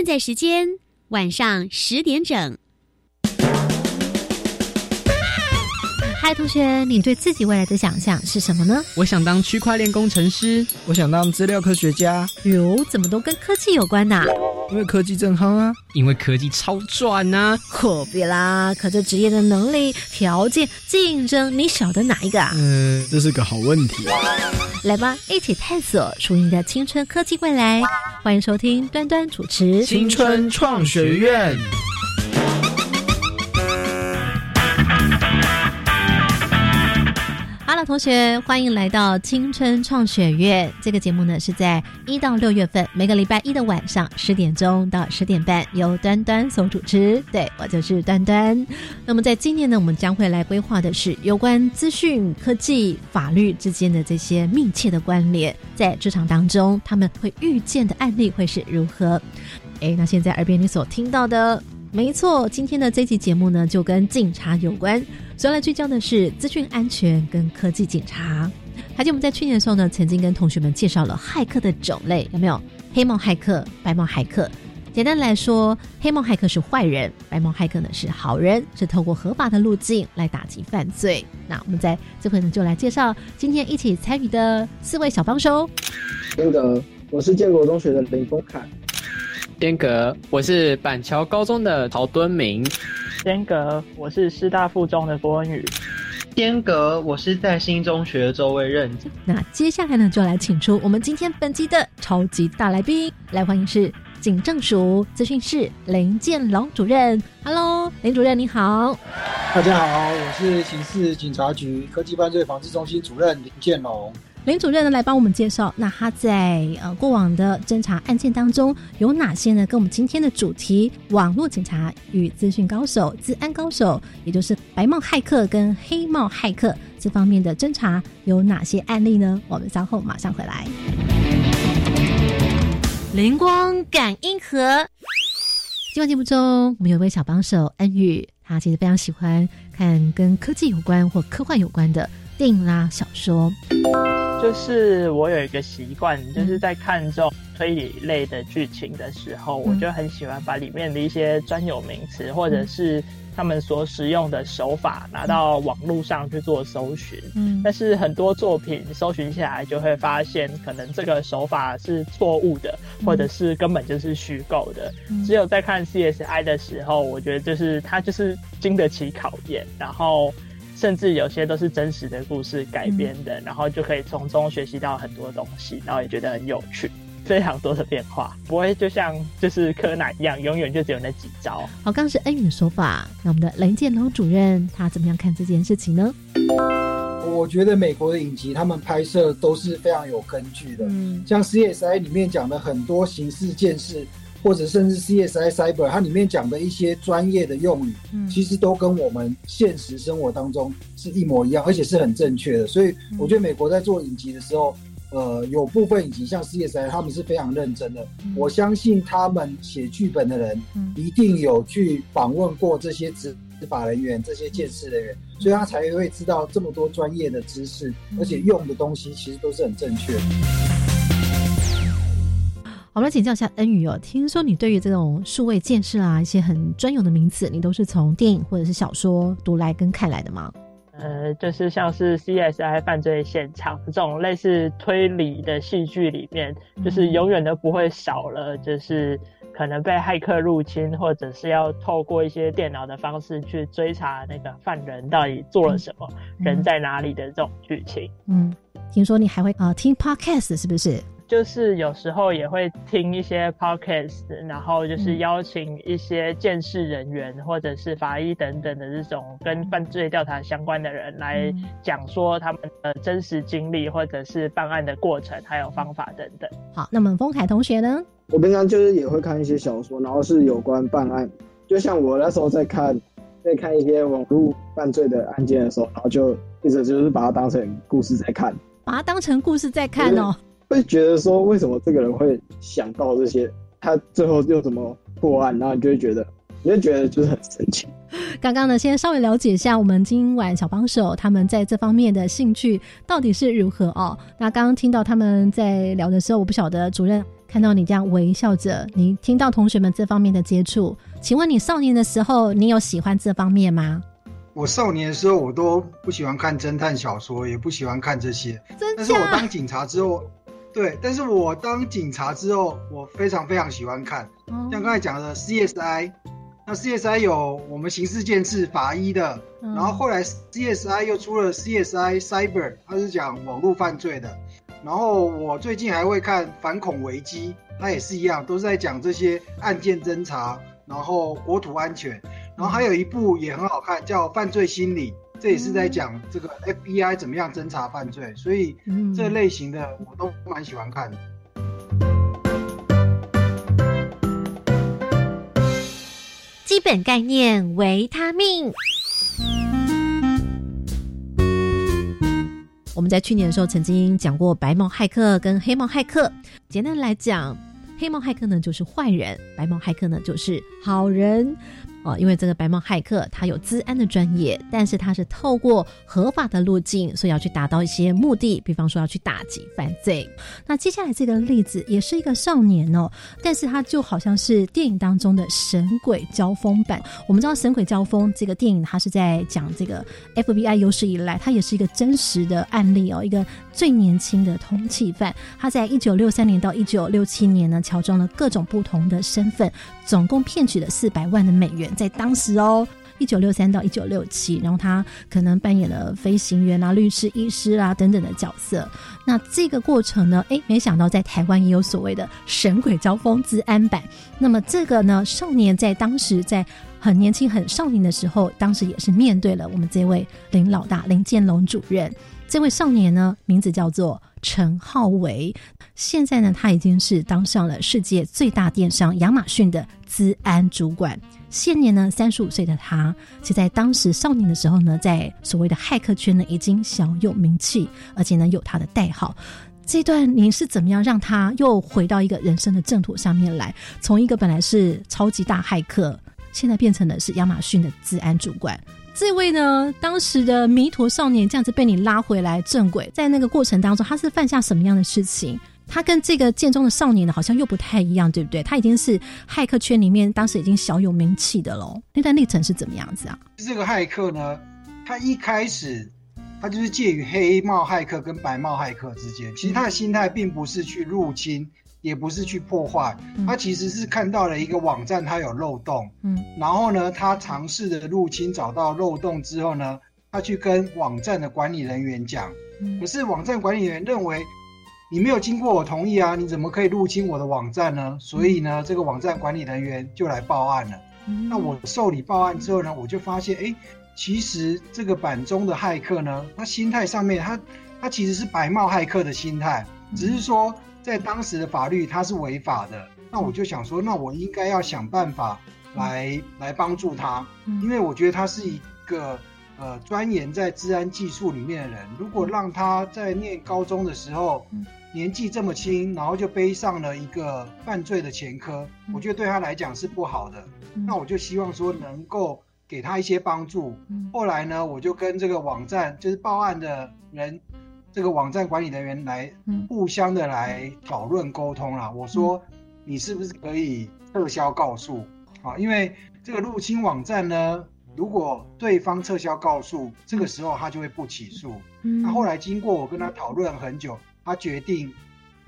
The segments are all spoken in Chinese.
现在时间晚上十点整。嗨，同学，你对自己未来的想象是什么呢？我想当区块链工程师，我想当资料科学家。哟，怎么都跟科技有关呐？因为科技正夯啊！因为科技超赚呐！何必啦？可这职业的能力、条件、竞争，你晓得哪一个啊？嗯，这是个好问题。来吧，一起探索属于你的青春科技未来。欢迎收听端端主持《青春创学院》。Hello，同学，欢迎来到青春创学院。这个节目呢是在一到六月份，每个礼拜一的晚上十点钟到十点半，由端端所主持。对我就是端端。那么在今年呢，我们将会来规划的是有关资讯科技、法律之间的这些密切的关联，在职场当中他们会遇见的案例会是如何？哎，那现在耳边你所听到的。没错，今天的这期节目呢，就跟警察有关，主要来聚焦的是资讯安全跟科技警察。还记得我们在去年的时候呢，曾经跟同学们介绍了骇客的种类，有没有？黑帽骇客、白帽骇客。简单来说，黑帽骇客是坏人，白帽骇客呢是好人，是透过合法的路径来打击犯罪。那我们在这回呢，就来介绍今天一起参与的四位小帮手。那个，我是建国中学的林峰凯。间隔，我是板桥高中的曹敦明。间隔，我是师大附中的郭恩宇。间隔，我是在新中学的周卫任。那接下来呢，就来请出我们今天本期的超级大来宾，来欢迎是警政署资讯室林建龙主任。Hello，林主任你好。大家好，我是刑事警察局科技犯罪防治中心主任林建龙。林主任呢，来帮我们介绍，那他在呃过往的侦查案件当中有哪些呢？跟我们今天的主题——网络警察与资讯高手、治安高手，也就是白帽骇客跟黑帽骇客这方面的侦查有哪些案例呢？我们稍后马上回来。灵光感应盒，今晚节目中，我们有一位小帮手恩宇，他其实非常喜欢看跟科技有关或科幻有关的。电影啦，小说，就是我有一个习惯，就是在看这种推理类的剧情的时候，我就很喜欢把里面的一些专有名词，或者是他们所使用的手法拿到网络上去做搜寻。嗯，但是很多作品搜寻下来，就会发现可能这个手法是错误的，或者是根本就是虚构的。只有在看 CSI 的时候，我觉得就是它就是经得起考验，然后。甚至有些都是真实的故事改编的，然后就可以从中学习到很多东西，然后也觉得很有趣，非常多的变化，不会就像就是柯南一样，永远就只有那几招。好，刚刚是恩宇的说法，那我们的雷建龙主任他怎么样看这件事情呢？我觉得美国的影集他们拍摄都是非常有根据的，嗯，像 CSI 里面讲的很多刑事件事。或者甚至 CSI Cyber，它里面讲的一些专业的用语，其实都跟我们现实生活当中是一模一样，而且是很正确的。所以我觉得美国在做影集的时候，呃，有部分影集像 CSI，他们是非常认真的。我相信他们写剧本的人一定有去访问过这些执法人员、这些监视人员，所以他才会知道这么多专业的知识，而且用的东西其实都是很正确的。我们来请教一下恩宇哦，听说你对于这种数位建设啊，一些很专有的名词，你都是从电影或者是小说读来跟看来的吗？呃，就是像是 CSI 犯罪现场这种类似推理的戏剧里面，就是永远都不会少了，就是可能被骇客入侵，或者是要透过一些电脑的方式去追查那个犯人到底做了什么，人在哪里的这种剧情。嗯，听说你还会啊听 Podcast 是不是？就是有时候也会听一些 podcast，然后就是邀请一些见识人员或者是法医等等的这种跟犯罪调查相关的人来讲说他们的真实经历或者是办案的过程还有方法等等。好，那么丰凯同学呢？我平常就是也会看一些小说，然后是有关办案，就像我那时候在看在看一些网络犯罪的案件的时候，然后就一直就是把它当成故事在看，把它当成故事在看哦。会觉得说，为什么这个人会想到这些？他最后又怎么破案？然后你就会觉得，你就觉得就是很神奇。刚刚呢，先稍微了解一下我们今晚小帮手他们在这方面的兴趣到底是如何哦。那刚刚听到他们在聊的时候，我不晓得主任。看到你这样微笑着，你听到同学们这方面的接触，请问你少年的时候，你有喜欢这方面吗？我少年的时候，我都不喜欢看侦探小说，也不喜欢看这些。真但是我当警察之后，对，但是我当警察之后，我非常非常喜欢看。像刚才讲的 CSI，那 CSI 有我们刑事建制法医的，然后后来 CSI 又出了 CSI Cyber，它是讲网络犯罪的。然后我最近还会看反恐危机，它也是一样，都是在讲这些案件侦查，然后国土安全。然后还有一部也很好看，叫《犯罪心理》，这也是在讲这个 FBI 怎么样侦查犯罪。所以这类型的我都蛮喜欢看的。基本概念：维他命。我们在去年的时候曾经讲过白帽骇客跟黑帽骇客。简单来讲，黑帽骇客呢就是坏人，白帽骇客呢就是好人。哦，因为这个白帽骇客他有治安的专业，但是他是透过合法的路径，所以要去达到一些目的，比方说要去打击犯罪。那接下来这个例子也是一个少年哦，但是他就好像是电影当中的神鬼交锋版。我们知道神鬼交锋这个电影，它是在讲这个 FBI 有史以来，它也是一个真实的案例哦，一个最年轻的通缉犯，他在一九六三年到一九六七年呢，乔装了各种不同的身份，总共骗取了四百万的美元。在当时哦，一九六三到一九六七，然后他可能扮演了飞行员啊、律师、医师啊等等的角色。那这个过程呢，哎，没想到在台湾也有所谓的神鬼交锋治安版。那么这个呢，少年在当时在很年轻、很少年的时候，当时也是面对了我们这位林老大林建龙主任。这位少年呢，名字叫做陈浩维，现在呢，他已经是当上了世界最大电商亚马逊的资安主管。现年呢，三十五岁的他，其在当时少年的时候呢，在所谓的骇客圈呢，已经小有名气，而且呢，有他的代号。这段您是怎么样让他又回到一个人生的正途上面来？从一个本来是超级大骇客，现在变成了是亚马逊的治安主管。这位呢，当时的迷途少年这样子被你拉回来正轨，在那个过程当中，他是犯下什么样的事情？他跟这个剑中的少年呢，好像又不太一样，对不对？他已经是骇客圈里面当时已经小有名气的喽。那段历程是怎么样子啊？这个骇客呢，他一开始他就是介于黑帽骇客跟白帽骇客之间，其实他的心态并不是去入侵。也不是去破坏，他其实是看到了一个网站，它有漏洞，嗯，然后呢，他尝试的入侵，找到漏洞之后呢，他去跟网站的管理人员讲，可是网站管理员认为你没有经过我同意啊，你怎么可以入侵我的网站呢？所以呢，这个网站管理人员就来报案了。那我受理报案之后呢，我就发现，哎，其实这个版中的骇客呢，他心态上面，他他其实是白帽骇客的心态，只是说。在当时的法律，他是违法的。那我就想说，那我应该要想办法来来帮助他，因为我觉得他是一个呃钻研在治安技术里面的人。如果让他在念高中的时候，年纪这么轻，然后就背上了一个犯罪的前科，我觉得对他来讲是不好的。那我就希望说能够给他一些帮助。后来呢，我就跟这个网站就是报案的人。这个网站管理人员来互相的来讨论沟通啦。我说，你是不是可以撤销告诉啊？因为这个入侵网站呢，如果对方撤销告诉，这个时候他就会不起诉。那后来经过我跟他讨论很久，他决定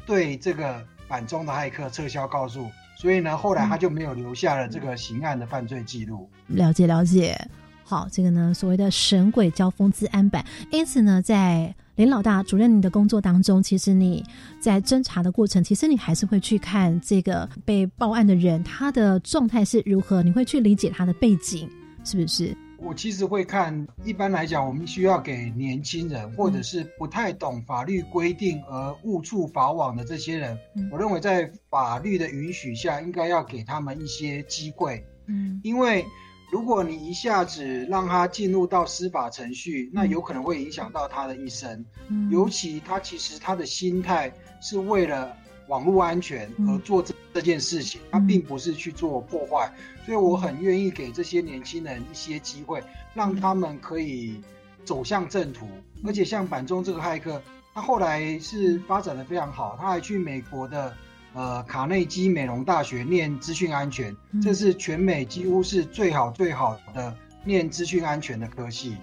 对这个板中的骇客撤销告诉，所以呢，后来他就没有留下了这个刑案的犯罪记录。了解了解，好，这个呢，所谓的神鬼交锋自安版，因此呢，在。林老大，主任，你的工作当中，其实你在侦查的过程，其实你还是会去看这个被报案的人他的状态是如何，你会去理解他的背景，是不是？我其实会看，一般来讲，我们需要给年轻人，或者是不太懂法律规定而误触法网的这些人，我认为在法律的允许下，应该要给他们一些机会，嗯，因为。如果你一下子让他进入到司法程序，那有可能会影响到他的一生。嗯，尤其他其实他的心态是为了网络安全而做这这件事情，他并不是去做破坏。所以我很愿意给这些年轻人一些机会，让他们可以走向正途。而且像板中这个骇客，他后来是发展的非常好，他还去美国的呃卡内基美容大学念资讯安全，嗯这是全美几乎是最好最好的念资讯安全的科系。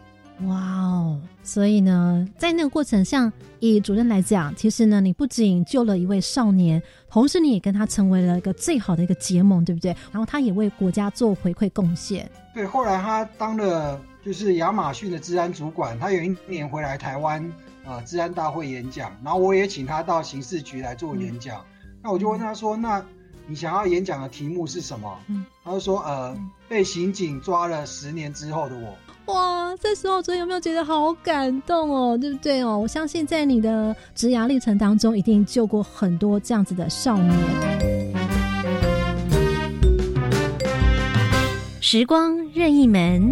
哇哦！所以呢，在那个过程，像以主任来讲，其实呢，你不仅救了一位少年，同时你也跟他成为了一个最好的一个结盟，对不对？然后他也为国家做回馈贡献。对，后来他当了就是亚马逊的治安主管，他有一年回来台湾呃治安大会演讲，然后我也请他到刑事局来做演讲。那我就问他说：“那你想要演讲的题目是什么？”嗯，他就说：“呃，被刑警抓了十年之后的我。”哇，这时候主任有没有觉得好感动哦？对不对哦？我相信在你的职涯历程当中，一定救过很多这样子的少年。时光任意门，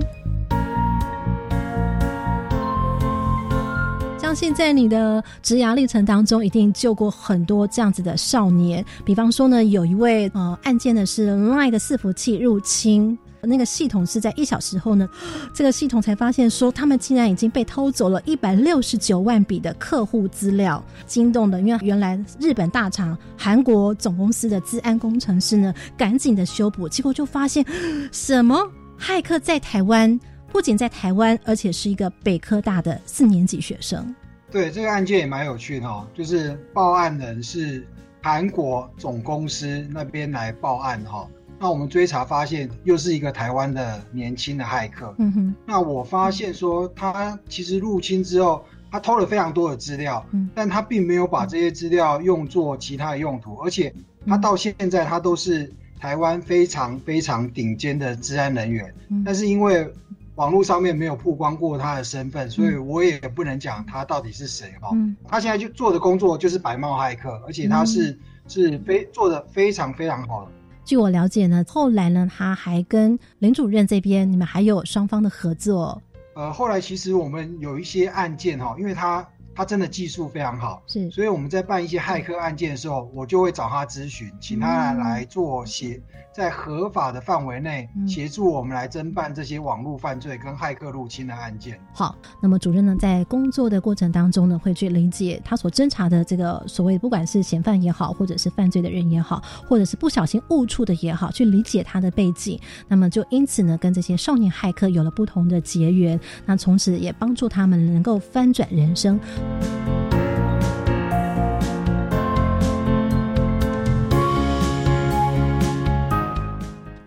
相信在你的职涯历程当中，一定救过很多这样子的少年。比方说呢，有一位呃案件呢是 LINE 的伺服器入侵。那个系统是在一小时后呢，这个系统才发现说，他们竟然已经被偷走了一百六十九万笔的客户资料，惊动的，因为原来日本大厂韩国总公司的治安工程师呢，赶紧的修补，结果就发现 什么？骇客在台湾，不仅在台湾，而且是一个北科大的四年级学生。对这个案件也蛮有趣的哦，就是报案人是韩国总公司那边来报案哈、那我们追查发现，又是一个台湾的年轻的骇客。嗯哼。那我发现说，他其实入侵之后，他偷了非常多的资料，嗯，但他并没有把这些资料用作其他的用途，而且他到现在他都是台湾非常非常顶尖的治安人员。嗯，但是因为网络上面没有曝光过他的身份，所以我也不能讲他到底是谁哈。嗯，他现在就做的工作就是白帽骇客，而且他是、嗯、是非做的非常非常好的。据我了解呢，后来呢，他还跟林主任这边，你们还有双方的合作。呃，后来其实我们有一些案件哈，因为他他真的技术非常好，是，所以我们在办一些骇客案件的时候，我就会找他咨询，请他来做协，在合法的范围内协助我们来侦办这些网络犯罪跟骇客入侵的案件。好，那么主任呢，在工作的过程当中呢，会去理解他所侦查的这个所谓不管是嫌犯也好，或者是犯罪的人也好，或者是不小心误触的也好，去理解他的背景，那么就因此呢，跟这些少年骇客有了不同的结缘，那从此也帮助他们能够翻转人生。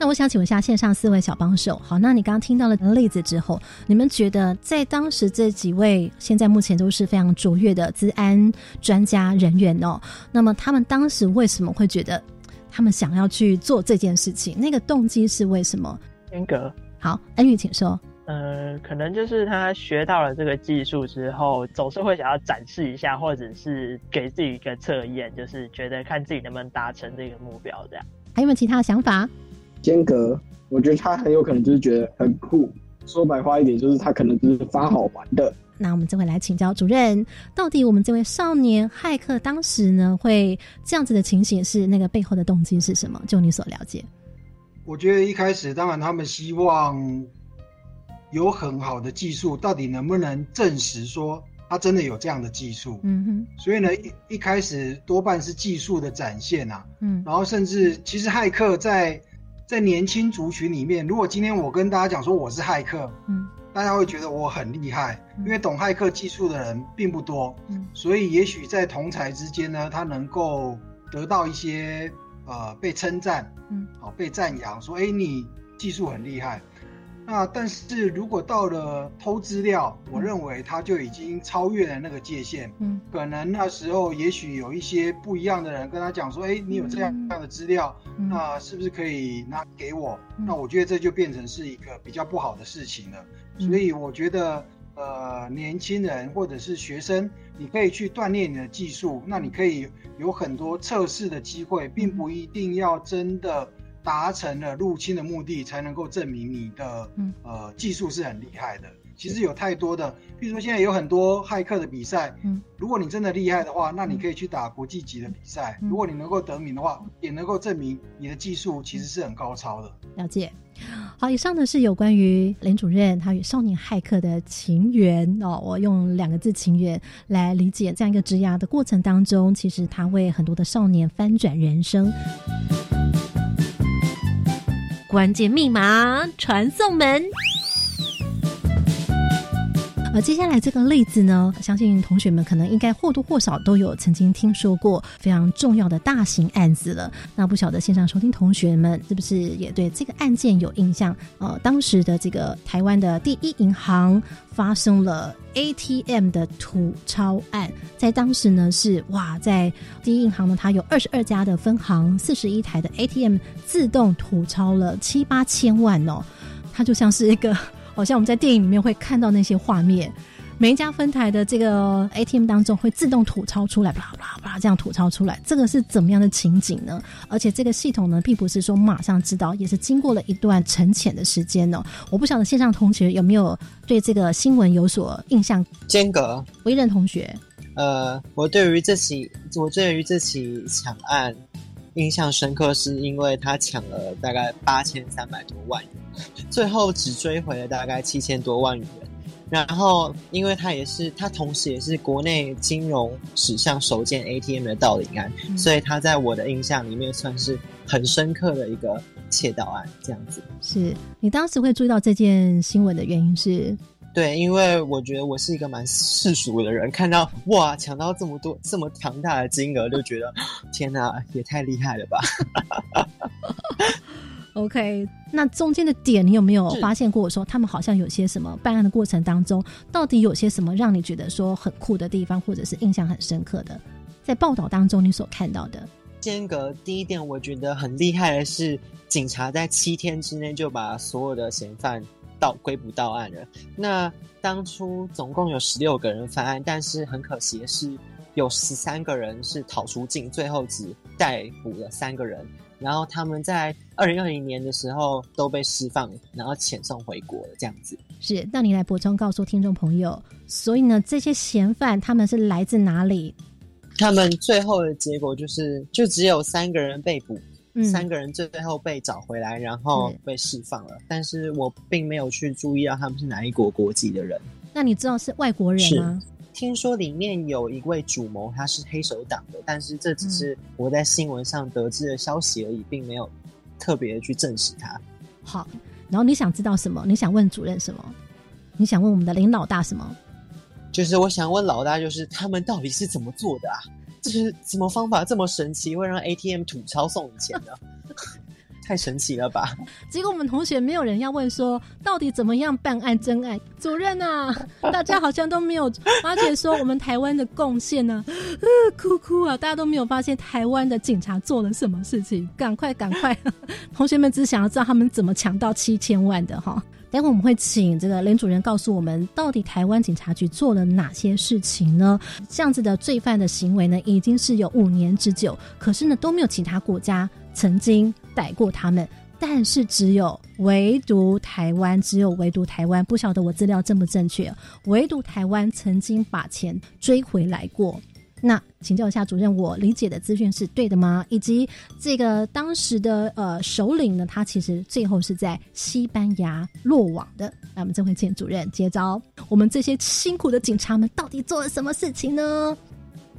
那我想请问一下线上四位小帮手，好，那你刚刚听到了例子之后，你们觉得在当时这几位现在目前都是非常卓越的治安专家人员哦，那么他们当时为什么会觉得他们想要去做这件事情？那个动机是为什么？严格好，恩宇请说。呃，可能就是他学到了这个技术之后，总是会想要展示一下，或者是给自己一个测验，就是觉得看自己能不能达成这个目标，这样。还有没有其他的想法？间隔，我觉得他很有可能就是觉得很酷。说白话一点，就是他可能就是发好玩的。那我们这回来请教主任，到底我们这位少年骇客当时呢会这样子的情形是那个背后的动机是什么？就你所了解，我觉得一开始当然他们希望有很好的技术，到底能不能证实说他真的有这样的技术？嗯哼，所以呢，一一开始多半是技术的展现啊，嗯，然后甚至其实骇客在。在年轻族群里面，如果今天我跟大家讲说我是骇客，嗯，大家会觉得我很厉害，因为懂骇客技术的人并不多，嗯，所以也许在同才之间呢，他能够得到一些呃被称赞，嗯，好被赞扬，说哎你技术很厉害。那但是如果到了偷资料，我认为他就已经超越了那个界限。嗯，可能那时候也许有一些不一样的人跟他讲说：“哎，你有这样这样的资料，嗯、那是不是可以拿给我？”嗯、那我觉得这就变成是一个比较不好的事情了。嗯、所以我觉得，呃，年轻人或者是学生，你可以去锻炼你的技术，那你可以有很多测试的机会，并不一定要真的。达成了入侵的目的，才能够证明你的、嗯、呃技术是很厉害的。其实有太多的，比如说现在有很多骇客的比赛，嗯，如果你真的厉害的话，那你可以去打国际级的比赛。如果你能够得名的话，也能够证明你的技术其实是很高超的。了解。好，以上呢是有关于林主任他与少年骇客的情缘哦。我用两个字“情缘”来理解这样一个职涯的过程当中，其实他为很多的少年翻转人生。关键密码传送门。而接下来这个例子呢，相信同学们可能应该或多或少都有曾经听说过非常重要的大型案子了。那不晓得线上收听同学们是不是也对这个案件有印象？呃，当时的这个台湾的第一银行发生了 ATM 的土超案，在当时呢是哇，在第一银行呢，它有二十二家的分行，四十一台的 ATM 自动土超了七八千万哦，它就像是一个。好像我们在电影里面会看到那些画面，每一家分台的这个 ATM 当中会自动吐钞出来，啪啪啪这样吐钞出来，这个是怎么样的情景呢？而且这个系统呢，并不是说马上知道，也是经过了一段沉潜的时间哦。我不晓得线上同学有没有对这个新闻有所印象？间隔，微任同学，呃，我对于这起，我对于这起抢案。印象深刻是因为他抢了大概八千三百多万元，最后只追回了大概七千多万元。然后，因为他也是他同时也是国内金融史上首件 ATM 的盗领案，所以他在我的印象里面算是很深刻的一个窃盗案。这样子，是你当时会注意到这件新闻的原因是？对，因为我觉得我是一个蛮世俗的人，看到哇抢到这么多这么庞大的金额，就觉得天哪，也太厉害了吧。OK，那中间的点你有没有发现过？说他们好像有些什么办案的过程当中，到底有些什么让你觉得说很酷的地方，或者是印象很深刻的？在报道当中你所看到的间隔，第一点我觉得很厉害的是，警察在七天之内就把所有的嫌犯。到归不到案了。那当初总共有十六个人犯案，但是很可惜的是，有十三个人是逃出境，最后只逮捕了三个人。然后他们在二零二零年的时候都被释放，然后遣送回国了。这样子是，那你来补充告诉听众朋友。所以呢，这些嫌犯他们是来自哪里？他们最后的结果就是，就只有三个人被捕。三个人最后被找回来，然后被释放了。但是我并没有去注意到他们是哪一国国籍的人。那你知道是外国人吗？听说里面有一位主谋，他是黑手党的，但是这只是我在新闻上得知的消息而已，并没有特别的去证实他。好，然后你想知道什么？你想问主任什么？你想问我们的林老大什么？就是我想问老大，就是他们到底是怎么做的啊？这是什么方法这么神奇，会让 ATM 吐钞送你钱的？太神奇了吧！结果我们同学没有人要问说，到底怎么样办案真爱？主任啊，大家好像都没有发现说我们台湾的贡献呢。哭哭啊，大家都没有发现台湾的警察做了什么事情？赶快赶快！同学们只想要知道他们怎么抢到七千万的哈。待会我们会请这个林主任告诉我们，到底台湾警察局做了哪些事情呢？这样子的罪犯的行为呢，已经是有五年之久，可是呢都没有其他国家曾经逮过他们，但是只有唯独台湾，只有唯独台湾，不晓得我资料正不正确，唯独台湾曾经把钱追回来过。那请教一下主任，我理解的资讯是对的吗？以及这个当时的呃首领呢，他其实最后是在西班牙落网的。那我们这回请主任接招，我们这些辛苦的警察们到底做了什么事情呢？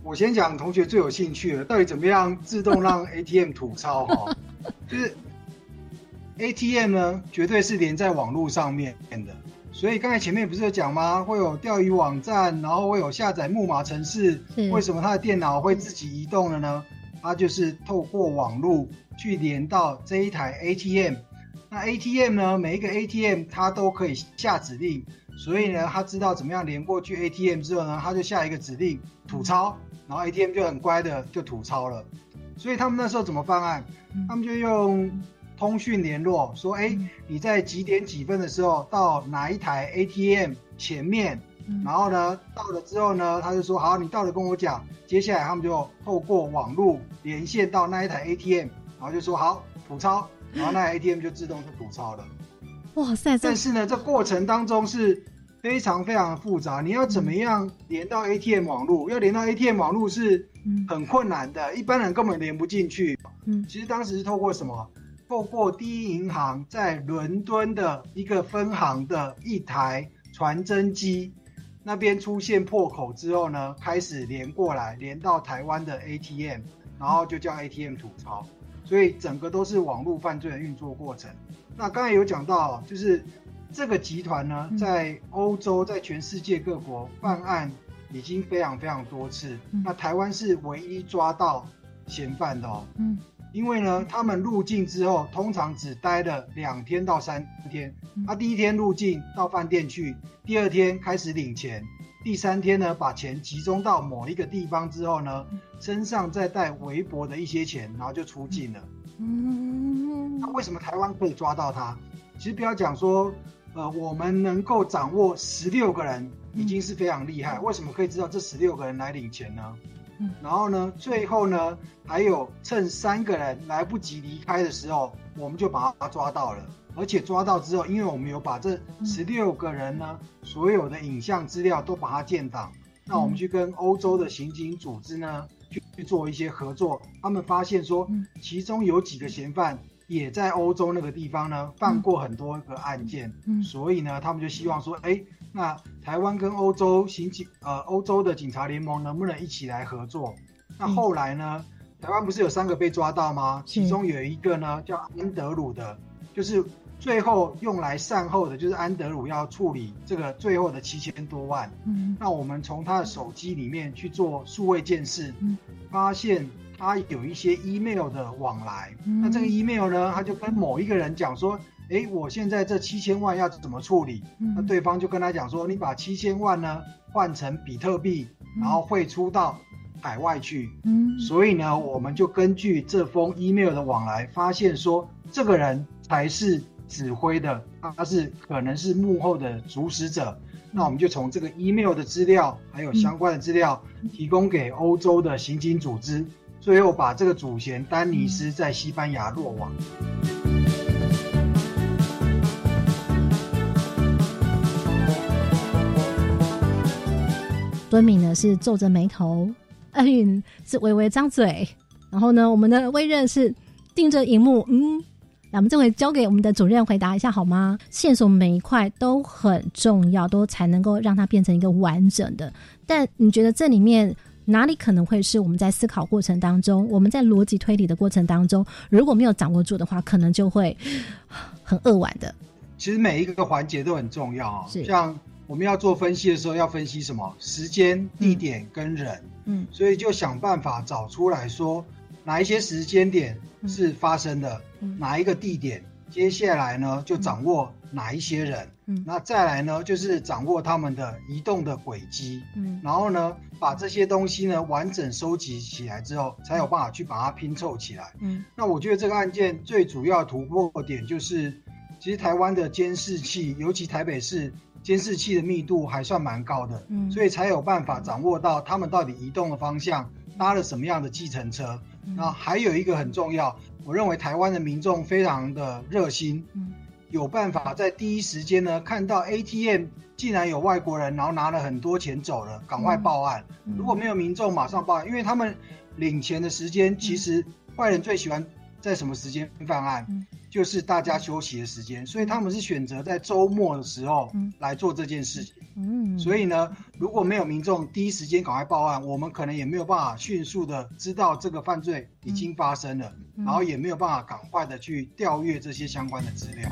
我先讲同学最有兴趣的，到底怎么样自动让 ATM 吐槽哈？就是 ATM 呢，绝对是连在网络上面的。所以刚才前面不是有讲吗？会有钓鱼网站，然后会有下载木马城市。为什么他的电脑会自己移动了呢？它就是透过网络去连到这一台 ATM。那 ATM 呢，每一个 ATM 它都可以下指令，所以呢，他知道怎么样连过去 ATM 之后呢，他就下一个指令吐钞，然后 ATM 就很乖的就吐钞了。所以他们那时候怎么办案？他们就用。通讯联络说：“哎，你在几点几分的时候到哪一台 ATM 前面？然后呢，到了之后呢，他就说好，你到了跟我讲。接下来他们就透过网络连线到那一台 ATM，然后就说好吐钞，然后那台 ATM 就自动就吐钞了。哇塞！但是呢，这过程当中是非常非常复杂。你要怎么样连到 ATM 网络？要连到 ATM 网络是很困难的，一般人根本连不进去。嗯，其实当时是透过什么？透过第一银行在伦敦的一个分行的一台传真机那边出现破口之后呢，开始连过来，连到台湾的 ATM，然后就叫 ATM 吐槽。所以整个都是网络犯罪的运作过程。那刚才有讲到，就是这个集团呢，在欧洲，在全世界各国办案已经非常非常多次。那台湾是唯一抓到嫌犯的哦。嗯。因为呢，他们入境之后，通常只待了两天到三天。他第一天入境到饭店去，第二天开始领钱，第三天呢，把钱集中到某一个地方之后呢，身上再带微薄的一些钱，然后就出境了。嗯，那为什么台湾可以抓到他？其实不要讲说，呃，我们能够掌握十六个人，已经是非常厉害。为什么可以知道这十六个人来领钱呢？然后呢，最后呢，还有趁三个人来不及离开的时候，我们就把他抓到了。而且抓到之后，因为我们有把这十六个人呢，所有的影像资料都把它建档，那我们去跟欧洲的刑警组织呢，去去做一些合作。他们发现说，其中有几个嫌犯也在欧洲那个地方呢，犯过很多个案件。嗯所以呢，他们就希望说，哎。那台湾跟欧洲刑警，呃，欧洲的警察联盟能不能一起来合作？那后来呢？台湾不是有三个被抓到吗？其中有一个呢叫安德鲁的，就是最后用来善后的，就是安德鲁要处理这个最后的七千多万。嗯，那我们从他的手机里面去做数位鉴识，发现他有一些 email 的往来。那这个 email 呢，他就跟某一个人讲说。哎，我现在这七千万要怎么处理？那对方就跟他讲说，你把七千万呢换成比特币，然后汇出到海外去。嗯，所以呢，我们就根据这封 email 的往来，发现说这个人才是指挥的，他是可能是幕后的主使者。那我们就从这个 email 的资料，还有相关的资料，提供给欧洲的刑警组织，最后把这个主嫌丹尼斯在西班牙落网。敦敏呢是皱着眉头，恩允是微微张嘴，然后呢，我们的微任是盯着荧幕，嗯，那我们这回交给我们的主任回答一下好吗？线索每一块都很重要，都才能够让它变成一个完整的。但你觉得这里面哪里可能会是我们在思考过程当中，我们在逻辑推理的过程当中，如果没有掌握住的话，可能就会 很扼腕的。其实每一个环节都很重要啊，像。我们要做分析的时候，要分析什么？时间、地点跟人。嗯，所以就想办法找出来说，哪一些时间点是发生的，哪一个地点，接下来呢就掌握哪一些人。嗯，那再来呢就是掌握他们的移动的轨迹。嗯，然后呢把这些东西呢完整收集起来之后，才有办法去把它拼凑起来。嗯，那我觉得这个案件最主要突破点就是，其实台湾的监视器，尤其台北市。监视器的密度还算蛮高的，嗯，所以才有办法掌握到他们到底移动的方向，搭了什么样的计程车。那还有一个很重要，我认为台湾的民众非常的热心，嗯，有办法在第一时间呢看到 ATM 竟然有外国人，然后拿了很多钱走了，赶快报案。如果没有民众马上报案，因为他们领钱的时间，其实坏人最喜欢在什么时间犯案？就是大家休息的时间，所以他们是选择在周末的时候来做这件事情。嗯，所以呢，如果没有民众第一时间赶快报案，我们可能也没有办法迅速的知道这个犯罪已经发生了，然后也没有办法赶快的去调阅这些相关的资料。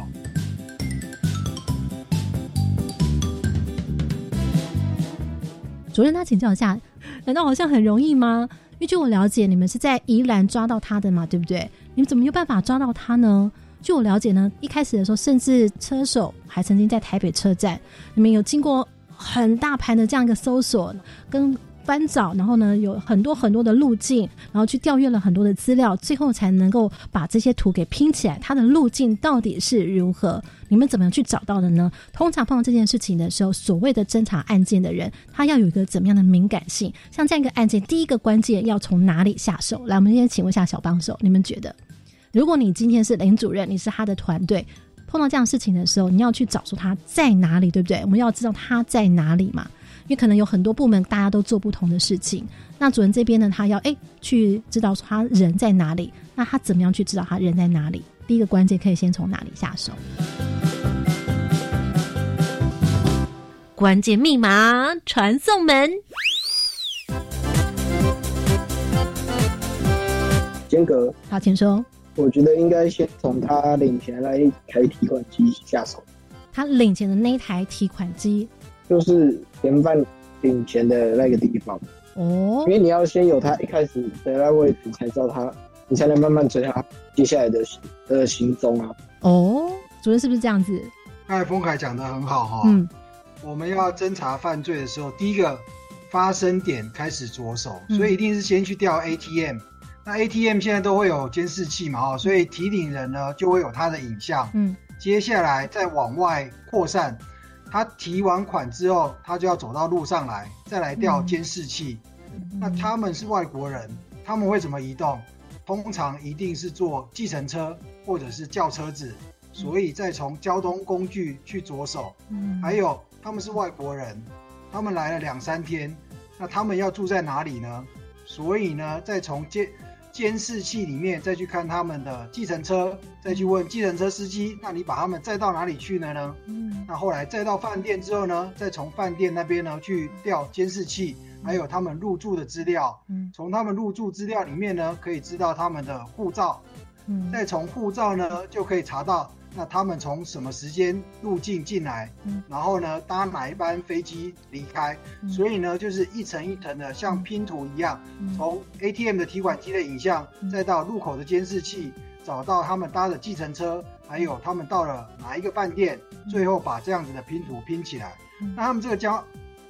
主任，他请教一下，难道好像很容易吗？因为据我了解，你们是在宜兰抓到他的嘛，对不对？你们怎么有办法抓到他呢？据我了解呢，一开始的时候，甚至车手还曾经在台北车站，你们有经过很大盘的这样一个搜索跟翻找，然后呢，有很多很多的路径，然后去调阅了很多的资料，最后才能够把这些图给拼起来。它的路径到底是如何？你们怎么样去找到的呢？通常碰到这件事情的时候，所谓的侦查案件的人，他要有一个怎么样的敏感性？像这样一个案件，第一个关键要从哪里下手？来，我们先请问一下小帮手，你们觉得？如果你今天是林主任，你是他的团队，碰到这样事情的时候，你要去找出他在哪里，对不对？我们要知道他在哪里嘛，因为可能有很多部门大家都做不同的事情。那主任这边呢，他要哎去知道他人在哪里，那他怎么样去知道他人在哪里？第一个关键可以先从哪里下手？关键密码传送门。间隔，好，请说。我觉得应该先从他领钱来开提款机下手。他领钱的那一台提款机，就是嫌犯领钱的那个地方。哦，因为你要先有他一开始的那位置，才知道他，你才能慢慢追他接下来的的行踪啊。哦，主任是不是这样子？刚才丰凯讲的很好哈。嗯。我们要侦查犯罪的时候，第一个发生点开始着手，所以一定是先去调 ATM。那 ATM 现在都会有监视器嘛，哈，所以提领人呢就会有他的影像。嗯，接下来再往外扩散，他提完款之后，他就要走到路上来，再来调监视器。那他们是外国人，他们会怎么移动？通常一定是坐计程车或者是轿车子，所以再从交通工具去着手。嗯，还有。他们是外国人，他们来了两三天，那他们要住在哪里呢？所以呢，再从监监视器里面再去看他们的计程车，再去问计程车司机，那你把他们载到哪里去了呢？嗯，那后来载到饭店之后呢，再从饭店那边呢去调监视器，还有他们入住的资料。嗯，从他们入住资料里面呢，可以知道他们的护照。嗯，再从护照呢，就可以查到。那他们从什么时间入境进来？嗯，然后呢，搭哪一班飞机离开？所以呢，就是一层一层的，像拼图一样，从 ATM 的提款机的影像，再到入口的监视器，找到他们搭的计程车，还有他们到了哪一个饭店，最后把这样子的拼图拼起来。那他们这个交，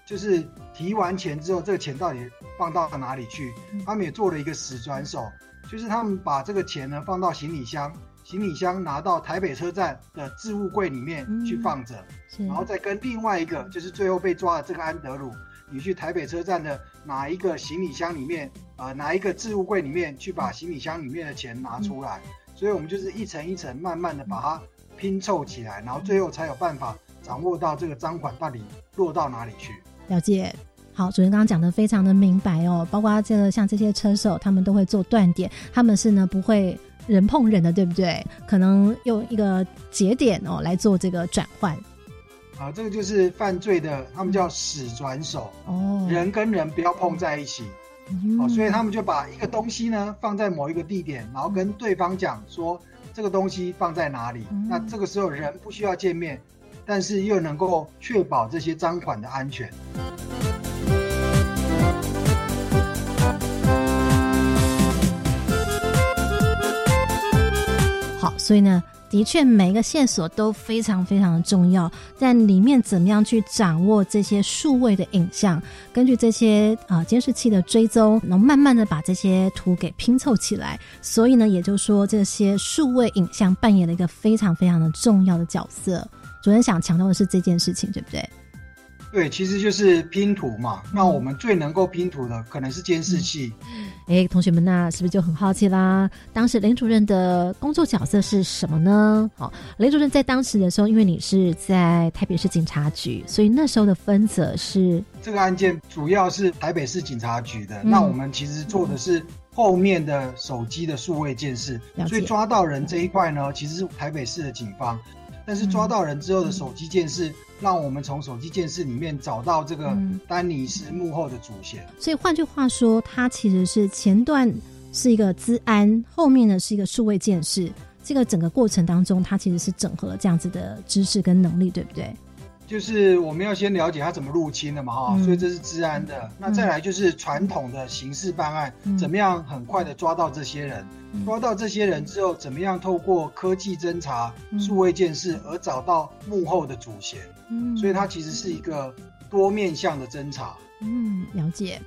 就是提完钱之后，这个钱到底放到哪里去？他们也做了一个死转手，就是他们把这个钱呢放到行李箱。行李箱拿到台北车站的置物柜里面去放着，然后再跟另外一个就是最后被抓的这个安德鲁，你去台北车站的哪一个行李箱里面，呃，哪一个置物柜里面去把行李箱里面的钱拿出来。所以我们就是一层一层慢慢的把它拼凑起来，然后最后才有办法掌握到这个赃款到底落到哪里去。了解，好，主任刚刚讲的非常的明白哦，包括这个像这些车手，他们都会做断点，他们是呢不会。人碰人的，对不对？可能用一个节点哦来做这个转换。啊，这个就是犯罪的，他们叫死转手哦。人跟人不要碰在一起，哦，所以他们就把一个东西呢放在某一个地点，然后跟对方讲说这个东西放在哪里。那这个时候人不需要见面，但是又能够确保这些赃款的安全。好，所以呢，的确每一个线索都非常非常的重要，在里面怎么样去掌握这些数位的影像，根据这些啊监视器的追踪，能慢慢的把这些图给拼凑起来。所以呢，也就是说，这些数位影像扮演了一个非常非常的重要的角色。主任想强调的是这件事情，对不对？对，其实就是拼图嘛。那我们最能够拼图的可能是监视器。哎，同学们，那是不是就很好奇啦？当时林主任的工作角色是什么呢？好，林主任在当时的时候，因为你是在台北市警察局，所以那时候的分责是这个案件主要是台北市警察局的。那我们其实做的是后面的手机的数位监视，所以抓到人这一块呢，其实是台北市的警方。但是抓到人之后的手机监视，让我们从手机电视里面找到这个丹尼斯幕后的主线。所以换句话说，它其实是前段是一个资安，后面呢是一个数位监视。这个整个过程当中，它其实是整合了这样子的知识跟能力，对不对？就是我们要先了解他怎么入侵的嘛，哈，所以这是治安的。那再来就是传统的刑事办案，怎么样很快的抓到这些人？抓到这些人之后，怎么样透过科技侦查、数位监视而找到幕后的主嫌？嗯，所以它其实是一个多面向的侦查。嗯，了解。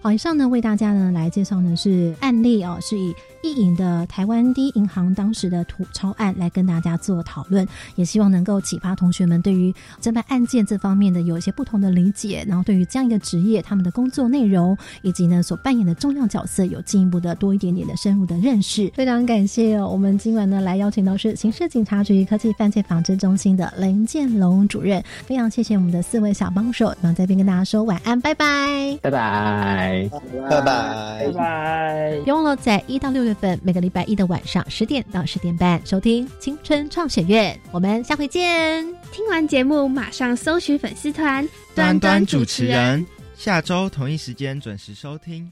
好，以上呢为大家呢来介绍呢是案例哦，是以意影的台湾第一银行当时的土超案来跟大家做讨论，也希望能够启发同学们对于侦办案件这方面的有一些不同的理解，然后对于这样一个职业他们的工作内容以及呢所扮演的重要角色有进一步的多一点点的深入的认识。非常感谢哦我们今晚呢来邀请到是刑事警察局科技犯罪防治中心的林建龙主任，非常谢谢我们的四位小帮手，然后在这边跟大家说晚安，拜，拜拜。拜拜拜拜！拜拜别忘了在一到六月份每个礼拜一的晚上十点到十点半收听《青春创选院》，我们下回见。听完节目马上搜寻粉丝团端端主持人，下周同一时间准时收听。